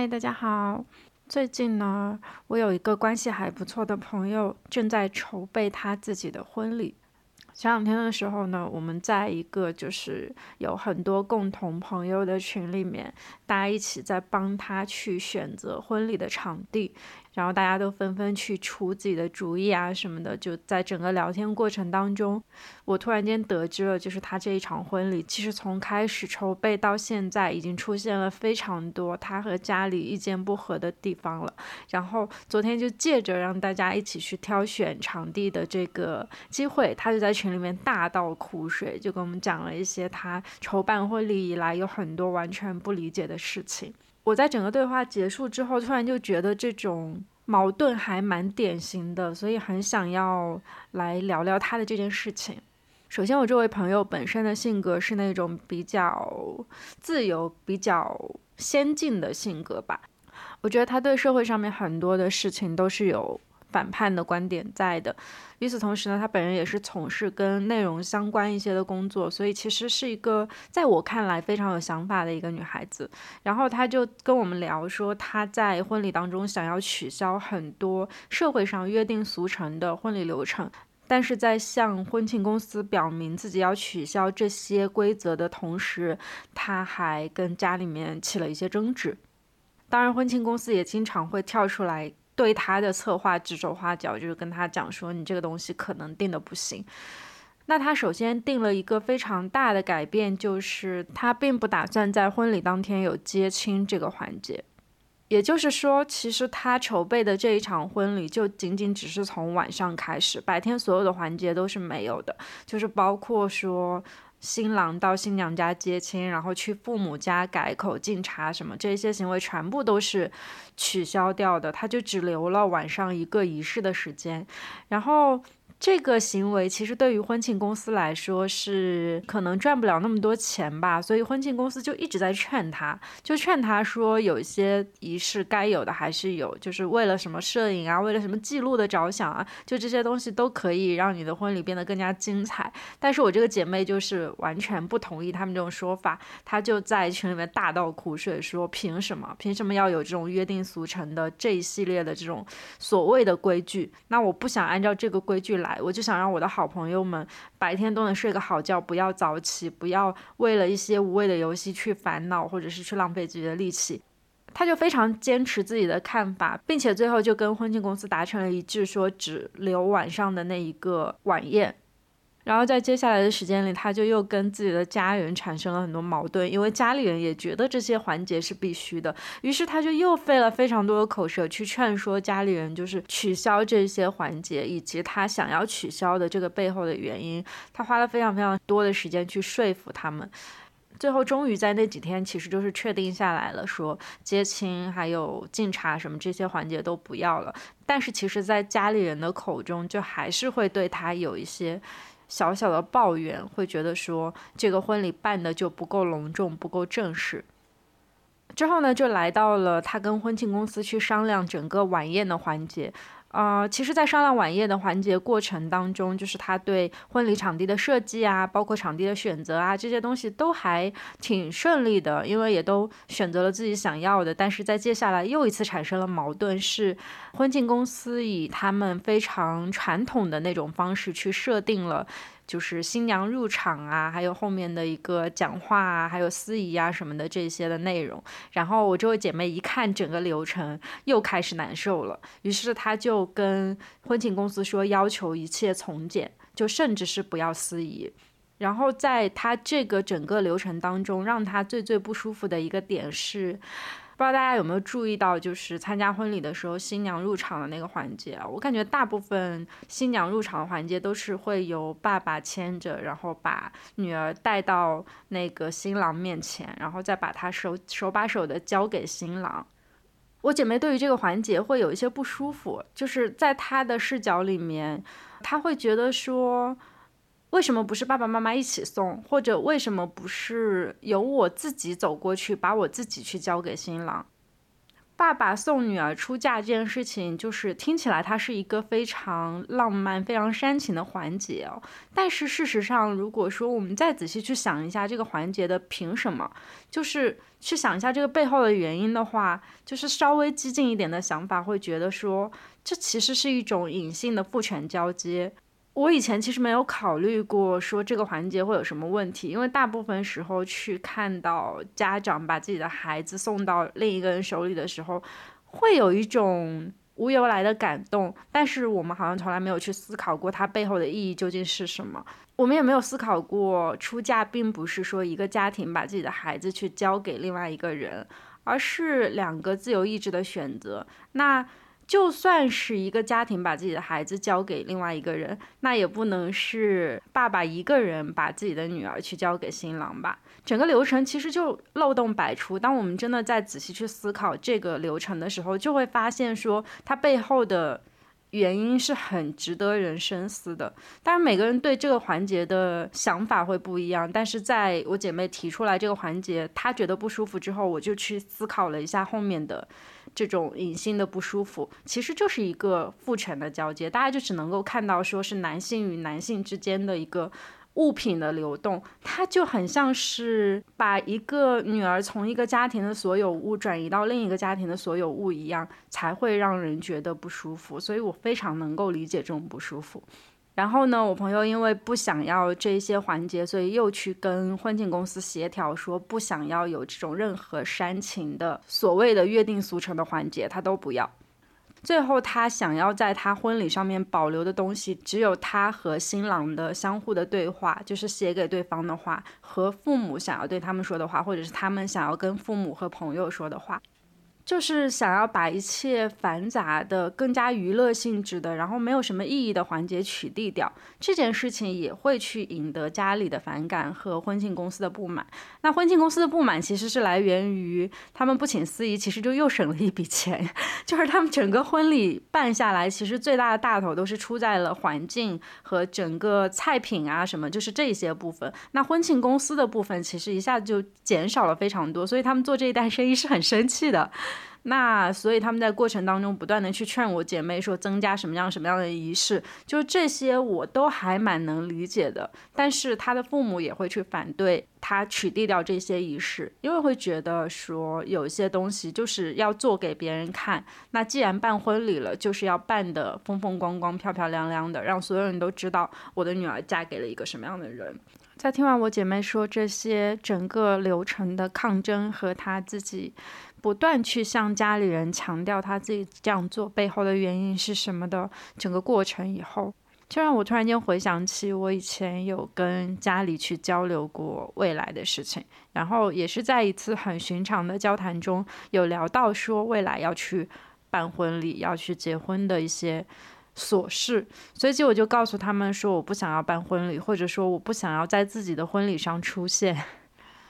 嗨，大家好。最近呢，我有一个关系还不错的朋友正在筹备他自己的婚礼。前两天的时候呢，我们在一个就是有很多共同朋友的群里面，大家一起在帮他去选择婚礼的场地。然后大家都纷纷去出自己的主意啊什么的，就在整个聊天过程当中，我突然间得知了，就是他这一场婚礼，其实从开始筹备到现在，已经出现了非常多他和家里意见不合的地方了。然后昨天就借着让大家一起去挑选场地的这个机会，他就在群里面大倒苦水，就跟我们讲了一些他筹办婚礼以来有很多完全不理解的事情。我在整个对话结束之后，突然就觉得这种矛盾还蛮典型的，所以很想要来聊聊他的这件事情。首先，我这位朋友本身的性格是那种比较自由、比较先进的性格吧。我觉得他对社会上面很多的事情都是有。反叛的观点在的。与此同时呢，他本人也是从事跟内容相关一些的工作，所以其实是一个在我看来非常有想法的一个女孩子。然后她就跟我们聊说，她在婚礼当中想要取消很多社会上约定俗成的婚礼流程，但是在向婚庆公司表明自己要取消这些规则的同时，他还跟家里面起了一些争执。当然，婚庆公司也经常会跳出来。对他的策划指手画脚，就是跟他讲说，你这个东西可能定的不行。那他首先定了一个非常大的改变，就是他并不打算在婚礼当天有接亲这个环节。也就是说，其实他筹备的这一场婚礼就仅仅只是从晚上开始，白天所有的环节都是没有的，就是包括说。新郎到新娘家接亲，然后去父母家改口敬茶什么，这些行为全部都是取消掉的，他就只留了晚上一个仪式的时间，然后。这个行为其实对于婚庆公司来说是可能赚不了那么多钱吧，所以婚庆公司就一直在劝他，就劝他说有一些仪式该有的还是有，就是为了什么摄影啊，为了什么记录的着想啊，就这些东西都可以让你的婚礼变得更加精彩。但是我这个姐妹就是完全不同意他们这种说法，她就在群里面大倒苦水，说凭什么？凭什么要有这种约定俗成的这一系列的这种所谓的规矩？那我不想按照这个规矩来。我就想让我的好朋友们白天都能睡个好觉，不要早起，不要为了一些无谓的游戏去烦恼，或者是去浪费自己的力气。他就非常坚持自己的看法，并且最后就跟婚庆公司达成了一致，说只留晚上的那一个晚宴。然后在接下来的时间里，他就又跟自己的家人产生了很多矛盾，因为家里人也觉得这些环节是必须的，于是他就又费了非常多的口舌去劝说家里人，就是取消这些环节，以及他想要取消的这个背后的原因。他花了非常非常多的时间去说服他们，最后终于在那几天，其实就是确定下来了，说接亲还有敬茶什么这些环节都不要了。但是其实，在家里人的口中，就还是会对他有一些。小小的抱怨，会觉得说这个婚礼办的就不够隆重，不够正式。之后呢，就来到了他跟婚庆公司去商量整个晚宴的环节。呃，其实，在商量晚宴的环节过程当中，就是他对婚礼场地的设计啊，包括场地的选择啊，这些东西都还挺顺利的，因为也都选择了自己想要的。但是在接下来又一次产生了矛盾，是婚庆公司以他们非常传统的那种方式去设定了。就是新娘入场啊，还有后面的一个讲话啊，还有司仪啊什么的这些的内容。然后我这位姐妹一看整个流程，又开始难受了。于是她就跟婚庆公司说，要求一切从简，就甚至是不要司仪。然后在她这个整个流程当中，让她最最不舒服的一个点是。不知道大家有没有注意到，就是参加婚礼的时候，新娘入场的那个环节，我感觉大部分新娘入场的环节都是会由爸爸牵着，然后把女儿带到那个新郎面前，然后再把她手手把手的交给新郎。我姐妹对于这个环节会有一些不舒服，就是在她的视角里面，她会觉得说。为什么不是爸爸妈妈一起送，或者为什么不是由我自己走过去，把我自己去交给新郎？爸爸送女儿出嫁这件事情，就是听起来它是一个非常浪漫、非常煽情的环节哦。但是事实上，如果说我们再仔细去想一下这个环节的凭什么，就是去想一下这个背后的原因的话，就是稍微激进一点的想法会觉得说，这其实是一种隐性的父权交接。我以前其实没有考虑过说这个环节会有什么问题，因为大部分时候去看到家长把自己的孩子送到另一个人手里的时候，会有一种无由来的感动。但是我们好像从来没有去思考过它背后的意义究竟是什么。我们也没有思考过出嫁并不是说一个家庭把自己的孩子去交给另外一个人，而是两个自由意志的选择。那。就算是一个家庭把自己的孩子交给另外一个人，那也不能是爸爸一个人把自己的女儿去交给新郎吧？整个流程其实就漏洞百出。当我们真的在仔细去思考这个流程的时候，就会发现说它背后的原因是很值得人深思的。当然，每个人对这个环节的想法会不一样。但是在我姐妹提出来这个环节，她觉得不舒服之后，我就去思考了一下后面的。这种隐性的不舒服，其实就是一个父权的交接，大家就只能够看到说是男性与男性之间的一个物品的流动，它就很像是把一个女儿从一个家庭的所有物转移到另一个家庭的所有物一样，才会让人觉得不舒服。所以我非常能够理解这种不舒服。然后呢，我朋友因为不想要这些环节，所以又去跟婚庆公司协调，说不想要有这种任何煽情的所谓的约定俗成的环节，他都不要。最后，他想要在他婚礼上面保留的东西，只有他和新郎的相互的对话，就是写给对方的话，和父母想要对他们说的话，或者是他们想要跟父母和朋友说的话。就是想要把一切繁杂的、更加娱乐性质的，然后没有什么意义的环节取缔掉，这件事情也会去引得家里的反感和婚庆公司的不满。那婚庆公司的不满其实是来源于他们不请司仪，其实就又省了一笔钱。就是他们整个婚礼办下来，其实最大的大头都是出在了环境和整个菜品啊什么，就是这些部分。那婚庆公司的部分其实一下子就减少了非常多，所以他们做这一单生意是很生气的。那所以他们在过程当中不断的去劝我姐妹说增加什么样什么样的仪式，就这些我都还蛮能理解的。但是他的父母也会去反对他取缔掉这些仪式，因为会觉得说有一些东西就是要做给别人看。那既然办婚礼了，就是要办的风风光光、漂漂亮亮的，让所有人都知道我的女儿嫁给了一个什么样的人。在听完我姐妹说这些整个流程的抗争和她自己。不断去向家里人强调她自己这样做背后的原因是什么的整个过程以后，就让我突然间回想起我以前有跟家里去交流过未来的事情，然后也是在一次很寻常的交谈中有聊到说未来要去办婚礼、要去结婚的一些琐事，随即我就告诉他们说我不想要办婚礼，或者说我不想要在自己的婚礼上出现。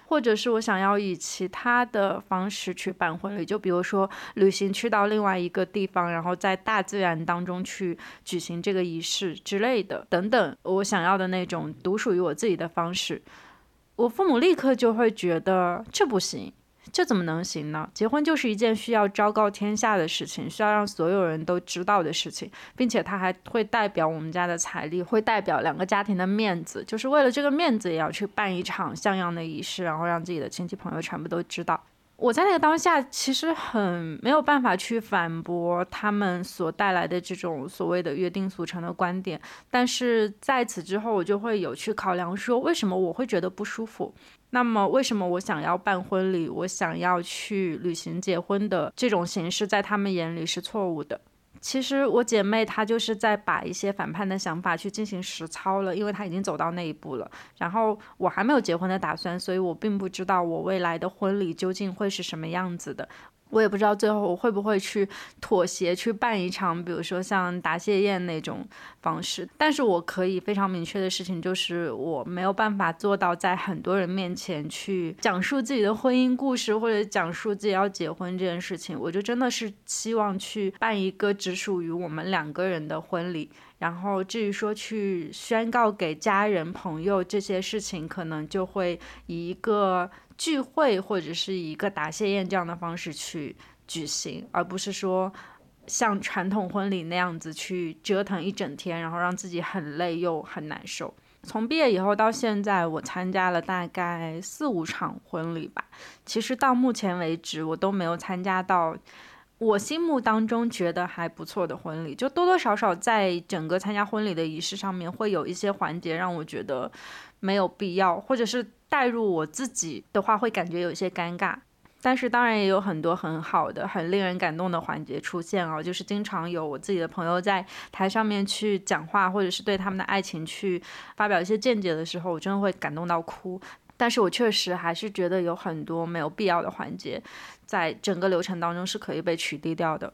或者是我想要以其他的方式去办婚礼，就比如说旅行去到另外一个地方，然后在大自然当中去举行这个仪式之类的，等等，我想要的那种独属于我自己的方式，我父母立刻就会觉得这不行。这怎么能行呢？结婚就是一件需要昭告天下的事情，需要让所有人都知道的事情，并且它还会代表我们家的财力，会代表两个家庭的面子，就是为了这个面子也要去办一场像样的仪式，然后让自己的亲戚朋友全部都知道。我在那个当下其实很没有办法去反驳他们所带来的这种所谓的约定俗成的观点，但是在此之后，我就会有去考量说，为什么我会觉得不舒服？那么，为什么我想要办婚礼，我想要去旅行结婚的这种形式，在他们眼里是错误的？其实我姐妹她就是在把一些反叛的想法去进行实操了，因为她已经走到那一步了。然后我还没有结婚的打算，所以我并不知道我未来的婚礼究竟会是什么样子的。我也不知道最后我会不会去妥协去办一场，比如说像答谢宴那种方式。但是我可以非常明确的事情就是，我没有办法做到在很多人面前去讲述自己的婚姻故事，或者讲述自己要结婚这件事情。我就真的是希望去办一个只属于我们两个人的婚礼。然后至于说去宣告给家人朋友这些事情，可能就会以一个。聚会或者是一个答谢宴这样的方式去举行，而不是说像传统婚礼那样子去折腾一整天，然后让自己很累又很难受。从毕业以后到现在，我参加了大概四五场婚礼吧。其实到目前为止，我都没有参加到我心目当中觉得还不错的婚礼。就多多少少在整个参加婚礼的仪式上面，会有一些环节让我觉得没有必要，或者是带入我自己的话，会感觉有一些尴尬。但是当然也有很多很好的、很令人感动的环节出现哦，就是经常有我自己的朋友在台上面去讲话，或者是对他们的爱情去发表一些见解的时候，我真的会感动到哭。但是我确实还是觉得有很多没有必要的环节，在整个流程当中是可以被取缔掉的。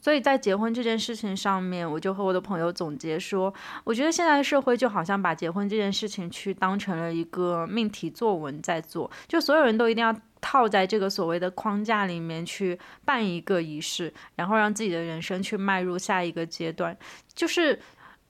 所以在结婚这件事情上面，我就和我的朋友总结说，我觉得现在社会就好像把结婚这件事情去当成了一个命题作文在做，就所有人都一定要套在这个所谓的框架里面去办一个仪式，然后让自己的人生去迈入下一个阶段。就是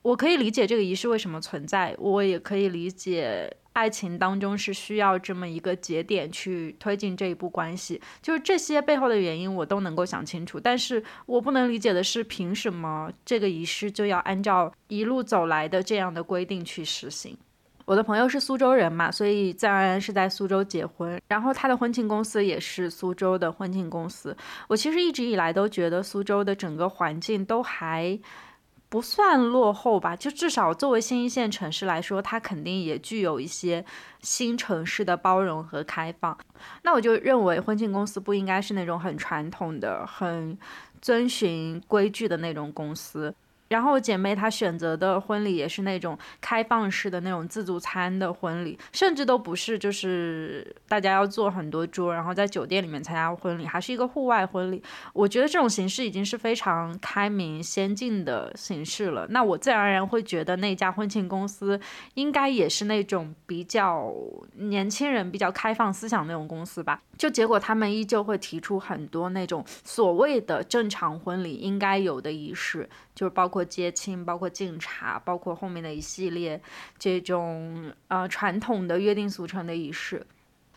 我可以理解这个仪式为什么存在，我也可以理解。爱情当中是需要这么一个节点去推进这一步关系，就是这些背后的原因我都能够想清楚，但是我不能理解的是，凭什么这个仪式就要按照一路走来的这样的规定去实行？我的朋友是苏州人嘛，所以自然是在苏州结婚，然后他的婚庆公司也是苏州的婚庆公司。我其实一直以来都觉得苏州的整个环境都还。不算落后吧，就至少作为新一线城市来说，它肯定也具有一些新城市的包容和开放。那我就认为婚庆公司不应该是那种很传统的、很遵循规矩的那种公司。然后姐妹她选择的婚礼也是那种开放式的那种自助餐的婚礼，甚至都不是就是大家要做很多桌，然后在酒店里面参加婚礼，还是一个户外婚礼。我觉得这种形式已经是非常开明先进的形式了。那我自然而然会觉得那家婚庆公司应该也是那种比较年轻人、比较开放思想那种公司吧。就结果他们依旧会提出很多那种所谓的正常婚礼应该有的仪式。就是包括接亲，包括敬茶，包括后面的一系列这种呃传统的约定俗成的仪式，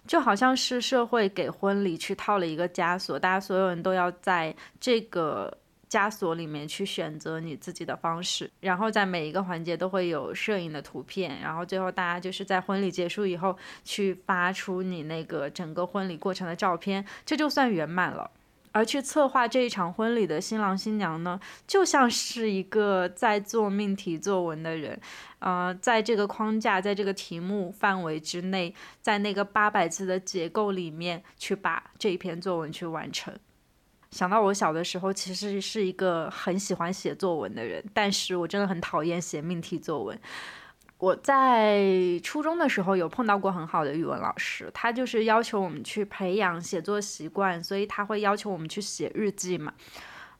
就好像是社会给婚礼去套了一个枷锁，大家所有人都要在这个枷锁里面去选择你自己的方式，然后在每一个环节都会有摄影的图片，然后最后大家就是在婚礼结束以后去发出你那个整个婚礼过程的照片，这就算圆满了。而去策划这一场婚礼的新郎新娘呢，就像是一个在做命题作文的人，呃，在这个框架，在这个题目范围之内，在那个八百字的结构里面去把这一篇作文去完成。想到我小的时候，其实是一个很喜欢写作文的人，但是我真的很讨厌写命题作文。我在初中的时候有碰到过很好的语文老师，他就是要求我们去培养写作习惯，所以他会要求我们去写日记嘛。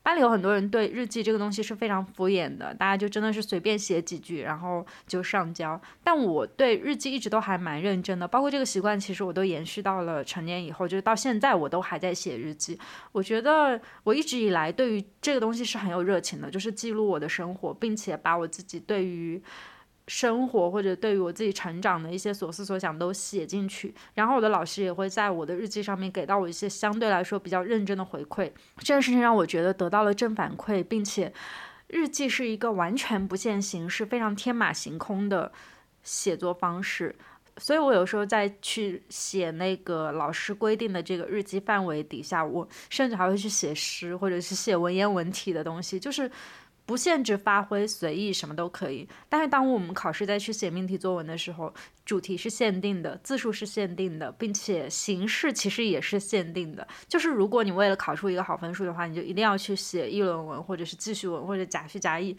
班里有很多人对日记这个东西是非常敷衍的，大家就真的是随便写几句，然后就上交。但我对日记一直都还蛮认真的，包括这个习惯，其实我都延续到了成年以后，就是到现在我都还在写日记。我觉得我一直以来对于这个东西是很有热情的，就是记录我的生活，并且把我自己对于。生活或者对于我自己成长的一些所思所想都写进去，然后我的老师也会在我的日记上面给到我一些相对来说比较认真的回馈。这件事情让我觉得得到了正反馈，并且日记是一个完全不限形式、非常天马行空的写作方式。所以我有时候在去写那个老师规定的这个日记范围底下，我甚至还会去写诗或者是写文言文体的东西，就是。不限制发挥，随意什么都可以。但是当我们考试再去写命题作文的时候，主题是限定的，字数是限定的，并且形式其实也是限定的。就是如果你为了考出一个好分数的话，你就一定要去写议论文，或者是记叙文，或者假叙假议。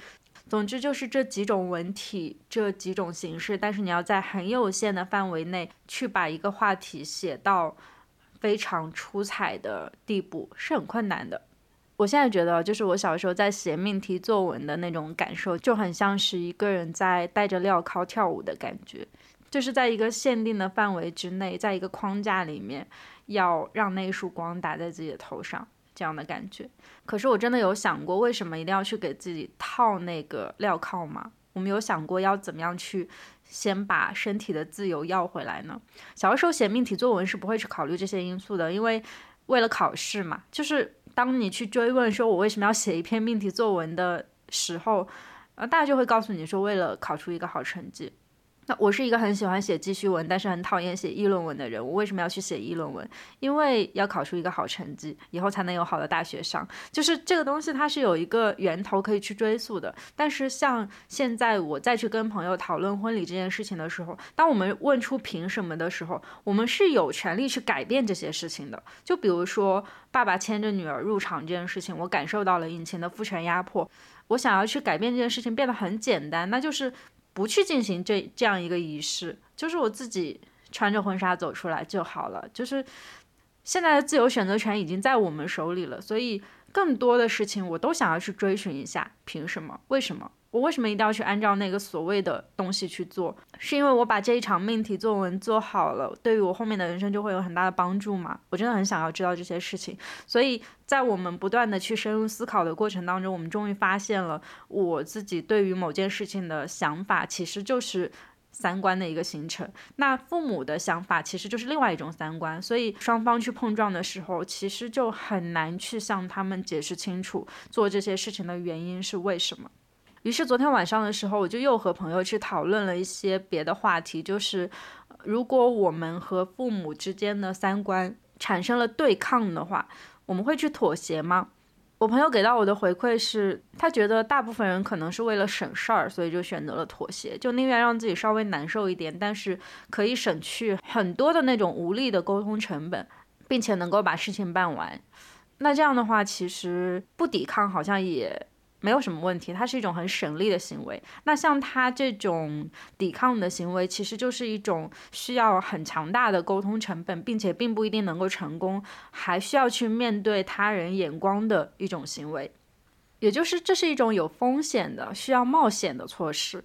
总之就是这几种文体，这几种形式。但是你要在很有限的范围内去把一个话题写到非常出彩的地步，是很困难的。我现在觉得，就是我小时候在写命题作文的那种感受，就很像是一个人在戴着镣铐跳舞的感觉，就是在一个限定的范围之内，在一个框架里面，要让那一束光打在自己的头上，这样的感觉。可是我真的有想过，为什么一定要去给自己套那个镣铐吗？我们有想过要怎么样去先把身体的自由要回来呢？小的时候写命题作文是不会去考虑这些因素的，因为为了考试嘛。就是当你去追问说我为什么要写一篇命题作文的时候，呃，大家就会告诉你说为了考出一个好成绩。那我是一个很喜欢写记叙文，但是很讨厌写议论文的人。我为什么要去写议论文？因为要考出一个好成绩，以后才能有好的大学上。就是这个东西，它是有一个源头可以去追溯的。但是像现在我再去跟朋友讨论婚礼这件事情的时候，当我们问出凭什么的时候，我们是有权利去改变这些事情的。就比如说，爸爸牵着女儿入场这件事情，我感受到了以前的父权压迫。我想要去改变这件事情，变得很简单，那就是。不去进行这这样一个仪式，就是我自己穿着婚纱走出来就好了。就是现在的自由选择权已经在我们手里了，所以更多的事情我都想要去追寻一下，凭什么？为什么？我为什么一定要去按照那个所谓的东西去做？是因为我把这一场命题作文做好了，对于我后面的人生就会有很大的帮助吗？我真的很想要知道这些事情。所以在我们不断的去深入思考的过程当中，我们终于发现了我自己对于某件事情的想法，其实就是三观的一个形成。那父母的想法其实就是另外一种三观，所以双方去碰撞的时候，其实就很难去向他们解释清楚做这些事情的原因是为什么。于是昨天晚上的时候，我就又和朋友去讨论了一些别的话题，就是如果我们和父母之间的三观产生了对抗的话，我们会去妥协吗？我朋友给到我的回馈是，他觉得大部分人可能是为了省事儿，所以就选择了妥协，就宁愿让自己稍微难受一点，但是可以省去很多的那种无力的沟通成本，并且能够把事情办完。那这样的话，其实不抵抗好像也。没有什么问题，它是一种很省力的行为。那像他这种抵抗的行为，其实就是一种需要很强大的沟通成本，并且并不一定能够成功，还需要去面对他人眼光的一种行为。也就是这是一种有风险的、需要冒险的措施。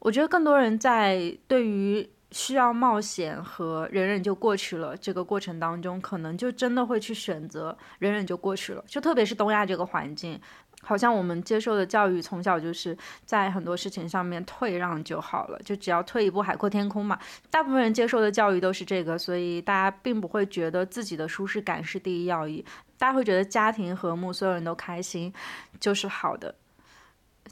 我觉得更多人在对于需要冒险和忍忍就过去了这个过程当中，可能就真的会去选择忍忍就过去了。就特别是东亚这个环境。好像我们接受的教育从小就是在很多事情上面退让就好了，就只要退一步海阔天空嘛。大部分人接受的教育都是这个，所以大家并不会觉得自己的舒适感是第一要义，大家会觉得家庭和睦，所有人都开心就是好的。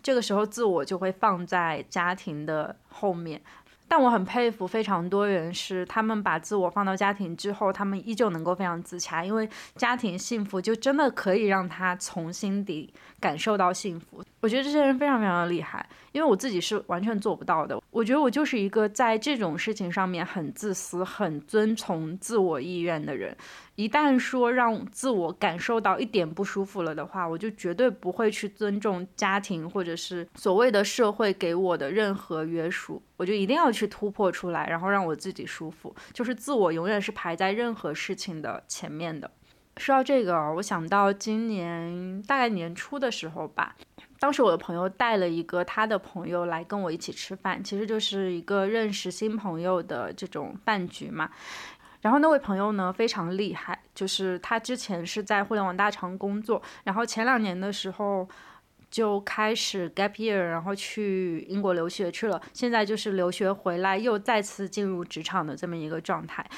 这个时候自我就会放在家庭的后面。但我很佩服非常多人，是他们把自我放到家庭之后，他们依旧能够非常自洽，因为家庭幸福就真的可以让他从心底感受到幸福。我觉得这些人非常非常的厉害，因为我自己是完全做不到的。我觉得我就是一个在这种事情上面很自私、很遵从自我意愿的人。一旦说让自我感受到一点不舒服了的话，我就绝对不会去尊重家庭或者是所谓的社会给我的任何约束。我就一定要去突破出来，然后让我自己舒服。就是自我永远是排在任何事情的前面的。说到这个，我想到今年大概年初的时候吧，当时我的朋友带了一个他的朋友来跟我一起吃饭，其实就是一个认识新朋友的这种饭局嘛。然后那位朋友呢非常厉害，就是他之前是在互联网大厂工作，然后前两年的时候就开始 gap year，然后去英国留学去了，现在就是留学回来又再次进入职场的这么一个状态。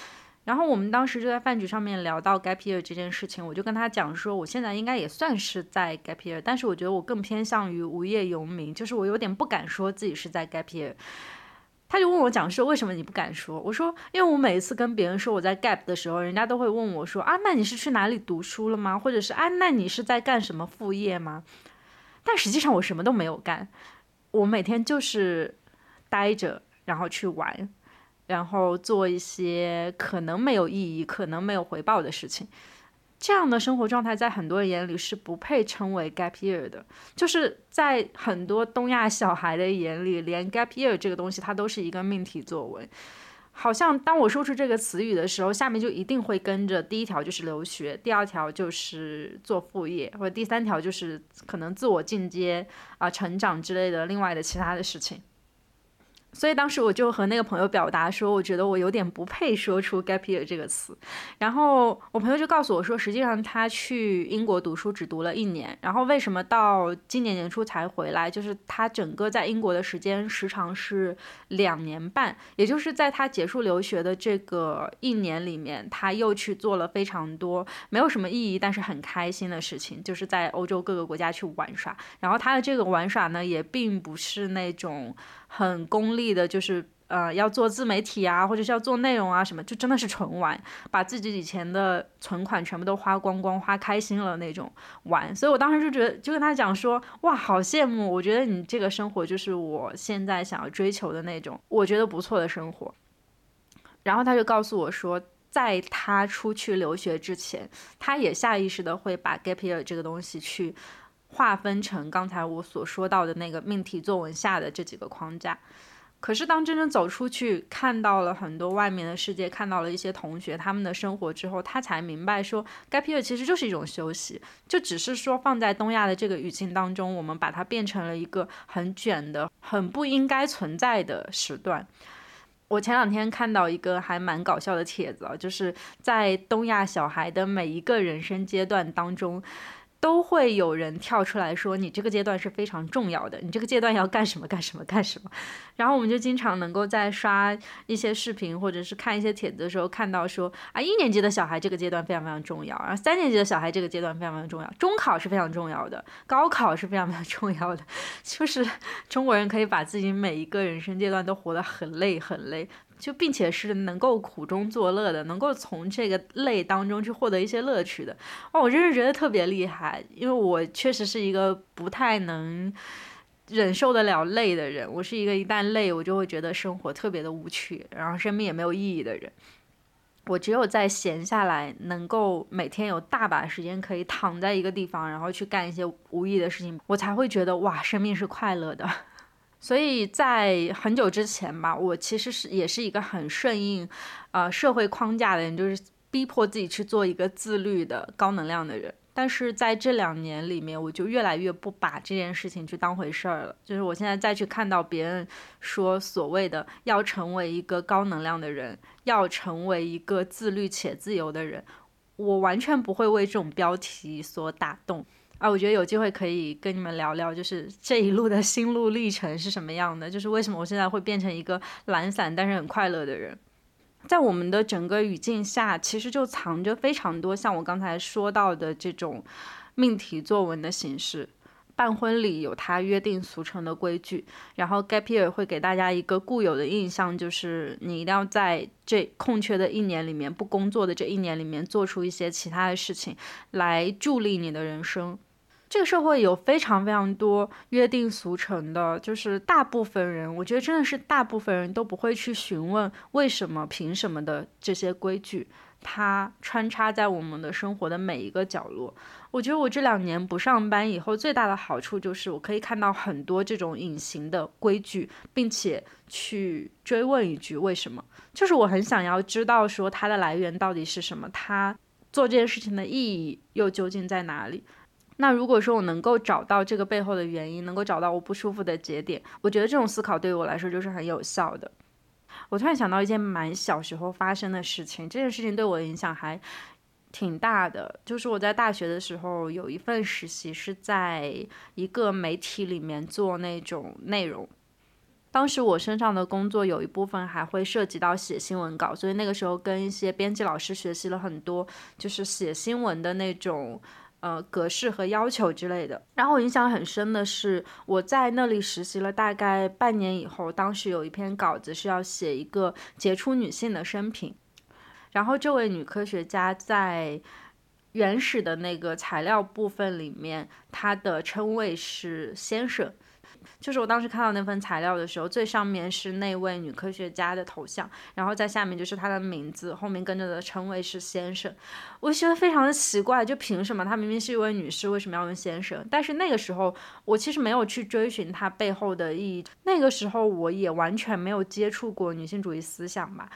然后我们当时就在饭局上面聊到 gap year 这件事情，我就跟他讲说，我现在应该也算是在 gap year，但是我觉得我更偏向于无业游民，就是我有点不敢说自己是在 gap year。他就问我讲说为什么你不敢说？我说因为我每一次跟别人说我在 gap 的时候，人家都会问我说啊，那你是去哪里读书了吗？或者是啊，那你是在干什么副业吗？但实际上我什么都没有干，我每天就是待着，然后去玩，然后做一些可能没有意义、可能没有回报的事情。这样的生活状态在很多人眼里是不配称为 gap year 的，就是在很多东亚小孩的眼里，连 gap year 这个东西它都是一个命题作文。好像当我说出这个词语的时候，下面就一定会跟着第一条就是留学，第二条就是做副业，或者第三条就是可能自我进阶啊、成长之类的另外的其他的事情。所以当时我就和那个朋友表达说，我觉得我有点不配说出 gap year 这个词。然后我朋友就告诉我说，实际上他去英国读书只读了一年，然后为什么到今年年初才回来？就是他整个在英国的时间时长是两年半，也就是在他结束留学的这个一年里面，他又去做了非常多没有什么意义，但是很开心的事情，就是在欧洲各个国家去玩耍。然后他的这个玩耍呢，也并不是那种。很功利的，就是呃要做自媒体啊，或者是要做内容啊什么，就真的是纯玩，把自己以前的存款全部都花光光，花开心了那种玩。所以我当时就觉得，就跟他讲说，哇，好羡慕，我觉得你这个生活就是我现在想要追求的那种，我觉得不错的生活。然后他就告诉我说，在他出去留学之前，他也下意识的会把 gap year 这个东西去。划分成刚才我所说到的那个命题作文下的这几个框架，可是当真正走出去，看到了很多外面的世界，看到了一些同学他们的生活之后，他才明白说，gap year 其实就是一种休息，就只是说放在东亚的这个语境当中，我们把它变成了一个很卷的、很不应该存在的时段。我前两天看到一个还蛮搞笑的帖子啊，就是在东亚小孩的每一个人生阶段当中。都会有人跳出来说，你这个阶段是非常重要的，你这个阶段要干什么干什么干什么。然后我们就经常能够在刷一些视频或者是看一些帖子的时候看到说，啊，一年级的小孩这个阶段非常非常重要，然后三年级的小孩这个阶段非常非常重要，中考是非常重要的，高考是非常非常重要的，就是中国人可以把自己每一个人生阶段都活得很累很累。就并且是能够苦中作乐的，能够从这个累当中去获得一些乐趣的，哦，我真是觉得特别厉害，因为我确实是一个不太能忍受得了累的人，我是一个一旦累我就会觉得生活特别的无趣，然后生命也没有意义的人。我只有在闲下来，能够每天有大把时间可以躺在一个地方，然后去干一些无意义的事情，我才会觉得哇，生命是快乐的。所以在很久之前吧，我其实是也是一个很顺应，呃，社会框架的人，就是逼迫自己去做一个自律的高能量的人。但是在这两年里面，我就越来越不把这件事情去当回事儿了。就是我现在再去看到别人说所谓的要成为一个高能量的人，要成为一个自律且自由的人，我完全不会为这种标题所打动。啊，我觉得有机会可以跟你们聊聊，就是这一路的心路历程是什么样的，就是为什么我现在会变成一个懒散但是很快乐的人。在我们的整个语境下，其实就藏着非常多像我刚才说到的这种命题作文的形式。办婚礼有它约定俗成的规矩，然后 gap year 会给大家一个固有的印象，就是你一定要在这空缺的一年里面，不工作的这一年里面，做出一些其他的事情来助力你的人生。这个社会有非常非常多约定俗成的，就是大部分人，我觉得真的是大部分人都不会去询问为什么、凭什么的这些规矩，它穿插在我们的生活的每一个角落。我觉得我这两年不上班以后最大的好处就是，我可以看到很多这种隐形的规矩，并且去追问一句为什么，就是我很想要知道说它的来源到底是什么，它做这件事情的意义又究竟在哪里。那如果说我能够找到这个背后的原因，能够找到我不舒服的节点，我觉得这种思考对于我来说就是很有效的。我突然想到一件蛮小时候发生的事情，这件事情对我的影响还挺大的。就是我在大学的时候有一份实习是在一个媒体里面做那种内容，当时我身上的工作有一部分还会涉及到写新闻稿，所以那个时候跟一些编辑老师学习了很多，就是写新闻的那种。呃，格式和要求之类的。然后我印象很深的是，我在那里实习了大概半年以后，当时有一篇稿子是要写一个杰出女性的生平，然后这位女科学家在原始的那个材料部分里面，她的称谓是先生。就是我当时看到那份材料的时候，最上面是那位女科学家的头像，然后在下面就是她的名字，后面跟着的称谓是先生。我觉得非常的奇怪，就凭什么她明明是一位女士，为什么要用先生？但是那个时候我其实没有去追寻它背后的意义，那个时候我也完全没有接触过女性主义思想吧。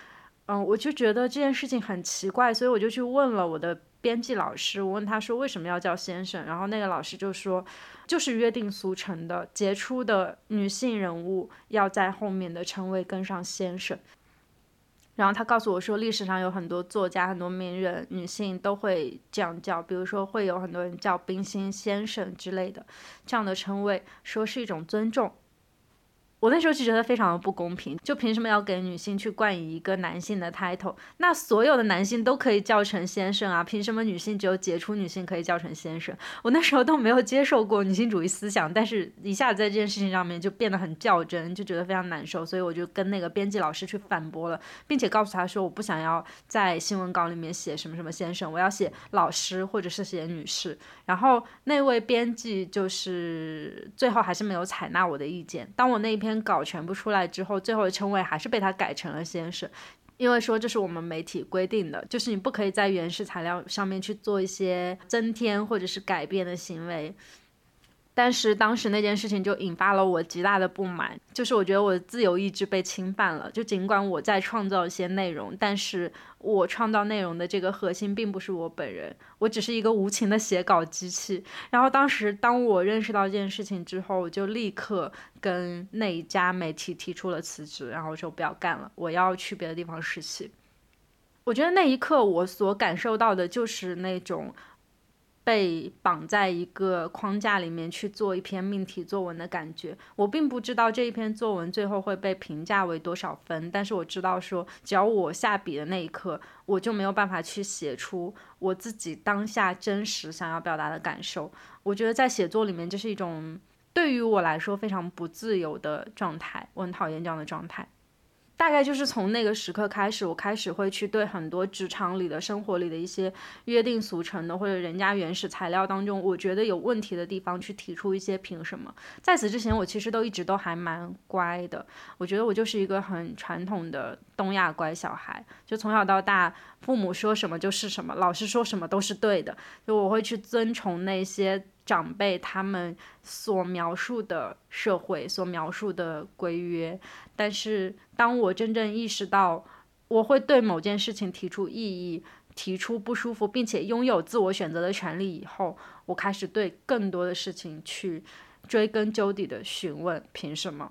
嗯，我就觉得这件事情很奇怪，所以我就去问了我的编辑老师，我问他说为什么要叫先生，然后那个老师就说，就是约定俗成的，杰出的女性人物要在后面的称谓跟上先生。然后他告诉我说，历史上有很多作家、很多名人、女性都会这样叫，比如说会有很多人叫冰心先生之类的，这样的称谓说是一种尊重。我那时候就觉得非常的不公平，就凭什么要给女性去冠以一个男性的 title？那所有的男性都可以叫成先生啊，凭什么女性只有杰出女性可以叫成先生？我那时候都没有接受过女性主义思想，但是一下子在这件事情上面就变得很较真，就觉得非常难受，所以我就跟那个编辑老师去反驳了，并且告诉他说，我不想要在新闻稿里面写什么什么先生，我要写老师或者是写女士。然后那位编辑就是最后还是没有采纳我的意见，当我那一篇。稿全部出来之后，最后的称谓还是被他改成了先生，因为说这是我们媒体规定的，就是你不可以在原始材料上面去做一些增添或者是改变的行为。但是当时那件事情就引发了我极大的不满，就是我觉得我的自由意志被侵犯了。就尽管我在创造一些内容，但是我创造内容的这个核心并不是我本人，我只是一个无情的写稿机器。然后当时当我认识到这件事情之后，我就立刻跟那一家媒体提出了辞职，然后说不要干了，我要去别的地方实习。我觉得那一刻我所感受到的就是那种。被绑在一个框架里面去做一篇命题作文的感觉，我并不知道这一篇作文最后会被评价为多少分，但是我知道说，只要我下笔的那一刻，我就没有办法去写出我自己当下真实想要表达的感受。我觉得在写作里面，这是一种对于我来说非常不自由的状态，我很讨厌这样的状态。大概就是从那个时刻开始，我开始会去对很多职场里的生活里的一些约定俗成的，或者人家原始材料当中，我觉得有问题的地方去提出一些凭什么。在此之前，我其实都一直都还蛮乖的，我觉得我就是一个很传统的东亚乖小孩，就从小到大，父母说什么就是什么，老师说什么都是对的，就我会去遵从那些。长辈他们所描述的社会，所描述的规约，但是当我真正意识到我会对某件事情提出异议、提出不舒服，并且拥有自我选择的权利以后，我开始对更多的事情去追根究底的询问凭什么，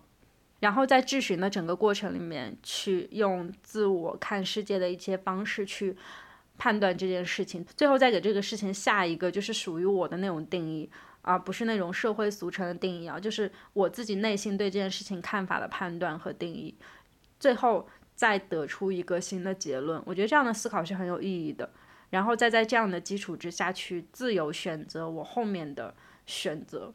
然后在质询的整个过程里面，去用自我看世界的一些方式去。判断这件事情，最后再给这个事情下一个就是属于我的那种定义，而不是那种社会俗称的定义啊，就是我自己内心对这件事情看法的判断和定义，最后再得出一个新的结论。我觉得这样的思考是很有意义的，然后再在这样的基础之下去自由选择我后面的选择。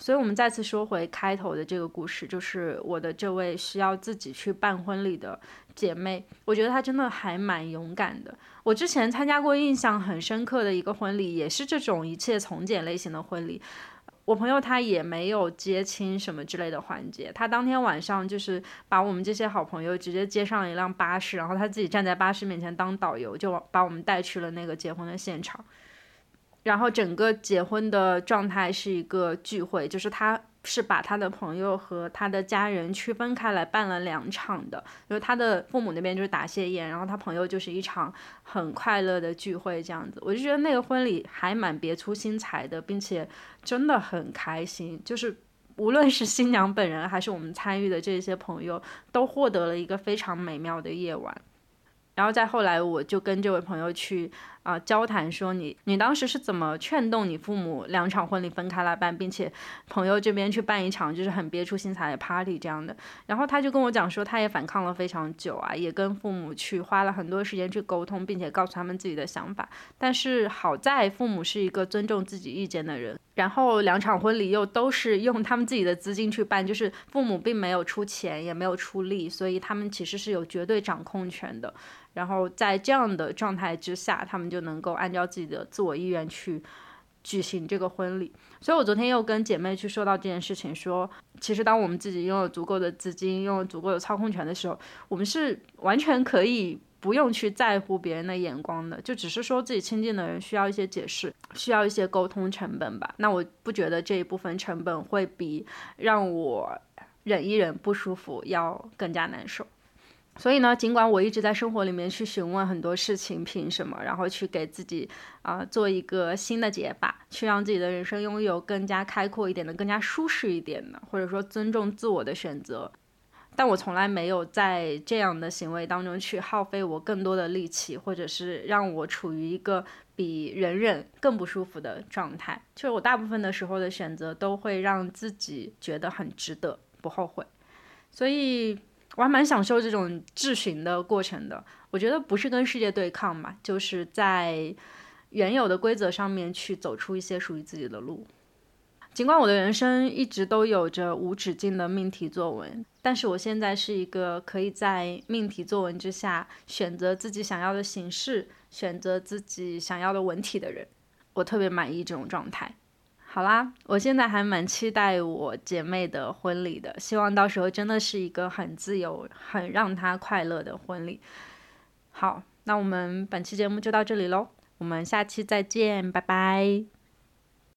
所以，我们再次说回开头的这个故事，就是我的这位需要自己去办婚礼的姐妹。我觉得她真的还蛮勇敢的。我之前参加过印象很深刻的一个婚礼，也是这种一切从简类型的婚礼。我朋友他也没有接亲什么之类的环节，他当天晚上就是把我们这些好朋友直接接上了一辆巴士，然后他自己站在巴士面前当导游，就把我们带去了那个结婚的现场。然后整个结婚的状态是一个聚会，就是他是把他的朋友和他的家人区分开来办了两场的，就是他的父母那边就是答谢宴，然后他朋友就是一场很快乐的聚会这样子。我就觉得那个婚礼还蛮别出心裁的，并且真的很开心，就是无论是新娘本人还是我们参与的这些朋友，都获得了一个非常美妙的夜晚。然后再后来，我就跟这位朋友去。啊，交谈说你你当时是怎么劝动你父母两场婚礼分开来办，并且朋友这边去办一场就是很别出心裁的 party 这样的。然后他就跟我讲说，他也反抗了非常久啊，也跟父母去花了很多时间去沟通，并且告诉他们自己的想法。但是好在父母是一个尊重自己意见的人，然后两场婚礼又都是用他们自己的资金去办，就是父母并没有出钱，也没有出力，所以他们其实是有绝对掌控权的。然后在这样的状态之下，他们就能够按照自己的自我意愿去举行这个婚礼。所以我昨天又跟姐妹去说到这件事情，说其实当我们自己拥有足够的资金、拥有足够的操控权的时候，我们是完全可以不用去在乎别人的眼光的，就只是说自己亲近的人需要一些解释，需要一些沟通成本吧。那我不觉得这一部分成本会比让我忍一忍不舒服要更加难受。所以呢，尽管我一直在生活里面去询问很多事情凭什么，然后去给自己啊做一个新的解法，去让自己的人生拥有更加开阔一点的、更加舒适一点的，或者说尊重自我的选择，但我从来没有在这样的行为当中去耗费我更多的力气，或者是让我处于一个比忍忍更不舒服的状态。就是我大部分的时候的选择都会让自己觉得很值得，不后悔，所以。我还蛮享受这种质询的过程的。我觉得不是跟世界对抗嘛，就是在原有的规则上面去走出一些属于自己的路。尽管我的人生一直都有着无止境的命题作文，但是我现在是一个可以在命题作文之下选择自己想要的形式、选择自己想要的文体的人。我特别满意这种状态。好啦，我现在还蛮期待我姐妹的婚礼的，希望到时候真的是一个很自由、很让她快乐的婚礼。好，那我们本期节目就到这里喽，我们下期再见，拜拜。